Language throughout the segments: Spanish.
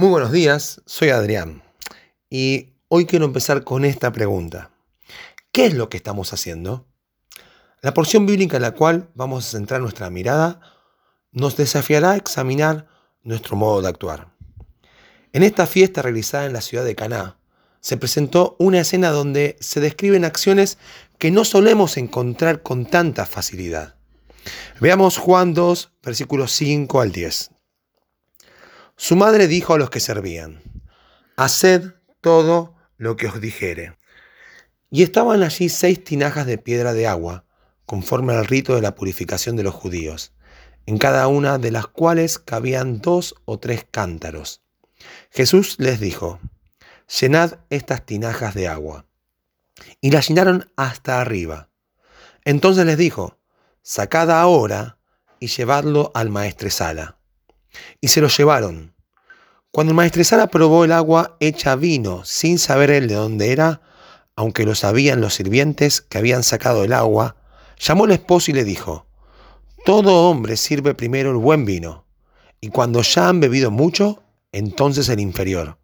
Muy buenos días, soy Adrián y hoy quiero empezar con esta pregunta. ¿Qué es lo que estamos haciendo? La porción bíblica en la cual vamos a centrar nuestra mirada nos desafiará a examinar nuestro modo de actuar. En esta fiesta realizada en la ciudad de Caná, se presentó una escena donde se describen acciones que no solemos encontrar con tanta facilidad. Veamos Juan 2, versículos 5 al 10. Su madre dijo a los que servían, Haced todo lo que os dijere. Y estaban allí seis tinajas de piedra de agua, conforme al rito de la purificación de los judíos, en cada una de las cuales cabían dos o tres cántaros. Jesús les dijo, Llenad estas tinajas de agua. Y las llenaron hasta arriba. Entonces les dijo, Sacad ahora y llevadlo al maestresala. Y se lo llevaron. Cuando el maestresala probó el agua hecha vino, sin saber él de dónde era, aunque lo sabían los sirvientes que habían sacado el agua, llamó al esposo y le dijo, Todo hombre sirve primero el buen vino, y cuando ya han bebido mucho, entonces el inferior.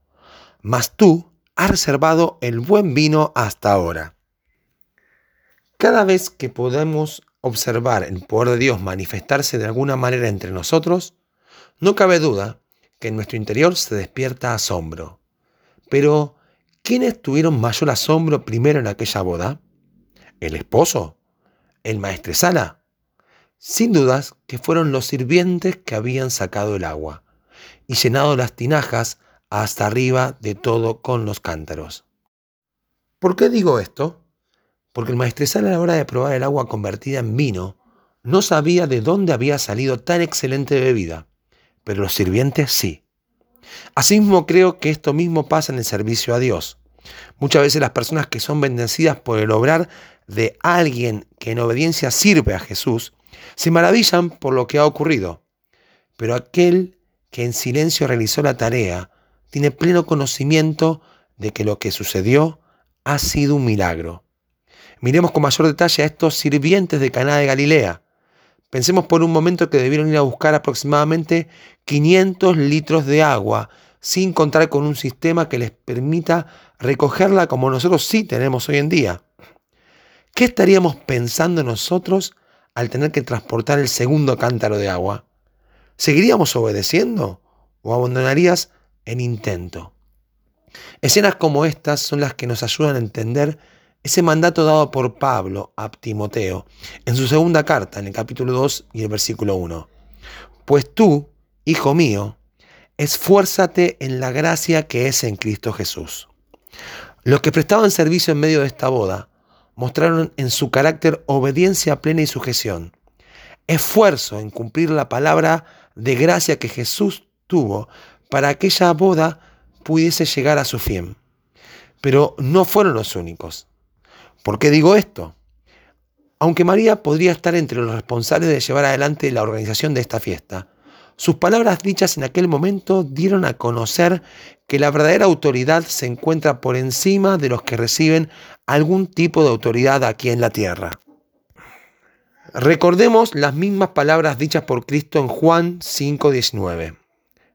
Mas tú has reservado el buen vino hasta ahora. Cada vez que podemos observar el poder de Dios manifestarse de alguna manera entre nosotros, no cabe duda que en nuestro interior se despierta asombro. Pero, ¿quiénes tuvieron mayor asombro primero en aquella boda? ¿El esposo? ¿El maestresala? Sin dudas que fueron los sirvientes que habían sacado el agua y llenado las tinajas hasta arriba de todo con los cántaros. ¿Por qué digo esto? Porque el maestresala a la hora de probar el agua convertida en vino no sabía de dónde había salido tan excelente bebida, pero los sirvientes sí. Asimismo creo que esto mismo pasa en el servicio a Dios. Muchas veces las personas que son bendecidas por el obrar de alguien que en obediencia sirve a Jesús, se maravillan por lo que ha ocurrido. Pero aquel que en silencio realizó la tarea tiene pleno conocimiento de que lo que sucedió ha sido un milagro. Miremos con mayor detalle a estos sirvientes de Caná de Galilea. Pensemos por un momento que debieron ir a buscar aproximadamente 500 litros de agua sin contar con un sistema que les permita recogerla como nosotros sí tenemos hoy en día. ¿Qué estaríamos pensando nosotros al tener que transportar el segundo cántaro de agua? ¿Seguiríamos obedeciendo o abandonarías en intento. Escenas como estas son las que nos ayudan a entender ese mandato dado por Pablo a Timoteo en su segunda carta, en el capítulo 2 y el versículo 1. Pues tú, hijo mío, esfuérzate en la gracia que es en Cristo Jesús. Los que prestaban servicio en medio de esta boda mostraron en su carácter obediencia plena y sujeción, esfuerzo en cumplir la palabra de gracia que Jesús tuvo para que aquella boda pudiese llegar a su fin. Pero no fueron los únicos. ¿Por qué digo esto? Aunque María podría estar entre los responsables de llevar adelante la organización de esta fiesta, sus palabras dichas en aquel momento dieron a conocer que la verdadera autoridad se encuentra por encima de los que reciben algún tipo de autoridad aquí en la tierra. Recordemos las mismas palabras dichas por Cristo en Juan 5:19.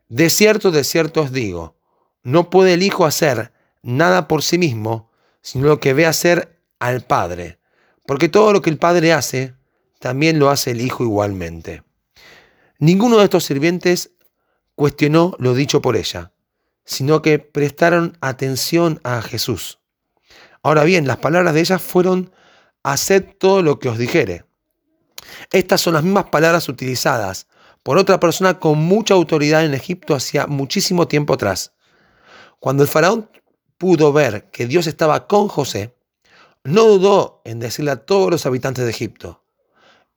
De cierto, de cierto os digo, no puede el Hijo hacer nada por sí mismo, sino lo que ve hacer al Padre, porque todo lo que el Padre hace, también lo hace el Hijo igualmente. Ninguno de estos sirvientes cuestionó lo dicho por ella, sino que prestaron atención a Jesús. Ahora bien, las palabras de ella fueron, haced todo lo que os dijere. Estas son las mismas palabras utilizadas por otra persona con mucha autoridad en Egipto hacía muchísimo tiempo atrás. Cuando el faraón pudo ver que Dios estaba con José, no dudó en decirle a todos los habitantes de Egipto,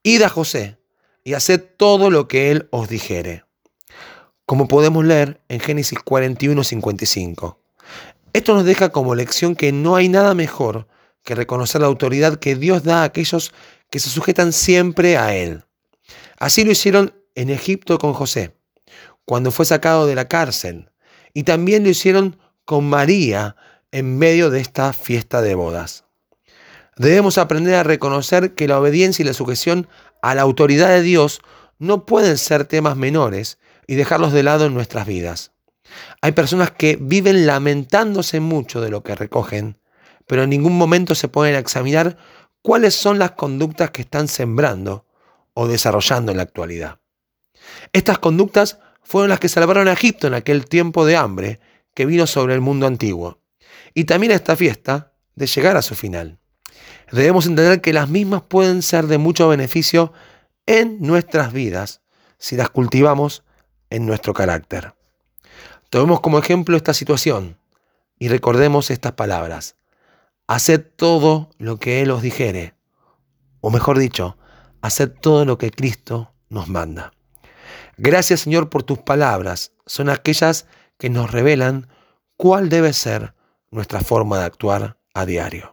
id a José y haced todo lo que él os dijere. Como podemos leer en Génesis 41, 55. Esto nos deja como lección que no hay nada mejor que reconocer la autoridad que Dios da a aquellos que se sujetan siempre a Él. Así lo hicieron en Egipto con José, cuando fue sacado de la cárcel, y también lo hicieron con María en medio de esta fiesta de bodas. Debemos aprender a reconocer que la obediencia y la sujeción a la autoridad de Dios no pueden ser temas menores y dejarlos de lado en nuestras vidas. Hay personas que viven lamentándose mucho de lo que recogen, pero en ningún momento se pueden examinar cuáles son las conductas que están sembrando o desarrollando en la actualidad. Estas conductas fueron las que salvaron a Egipto en aquel tiempo de hambre que vino sobre el mundo antiguo. Y también a esta fiesta de llegar a su final. Debemos entender que las mismas pueden ser de mucho beneficio en nuestras vidas si las cultivamos en nuestro carácter. Tomemos como ejemplo esta situación y recordemos estas palabras. Haced todo lo que Él os dijere, o mejor dicho, haced todo lo que Cristo nos manda. Gracias Señor por tus palabras, son aquellas que nos revelan cuál debe ser nuestra forma de actuar a diario.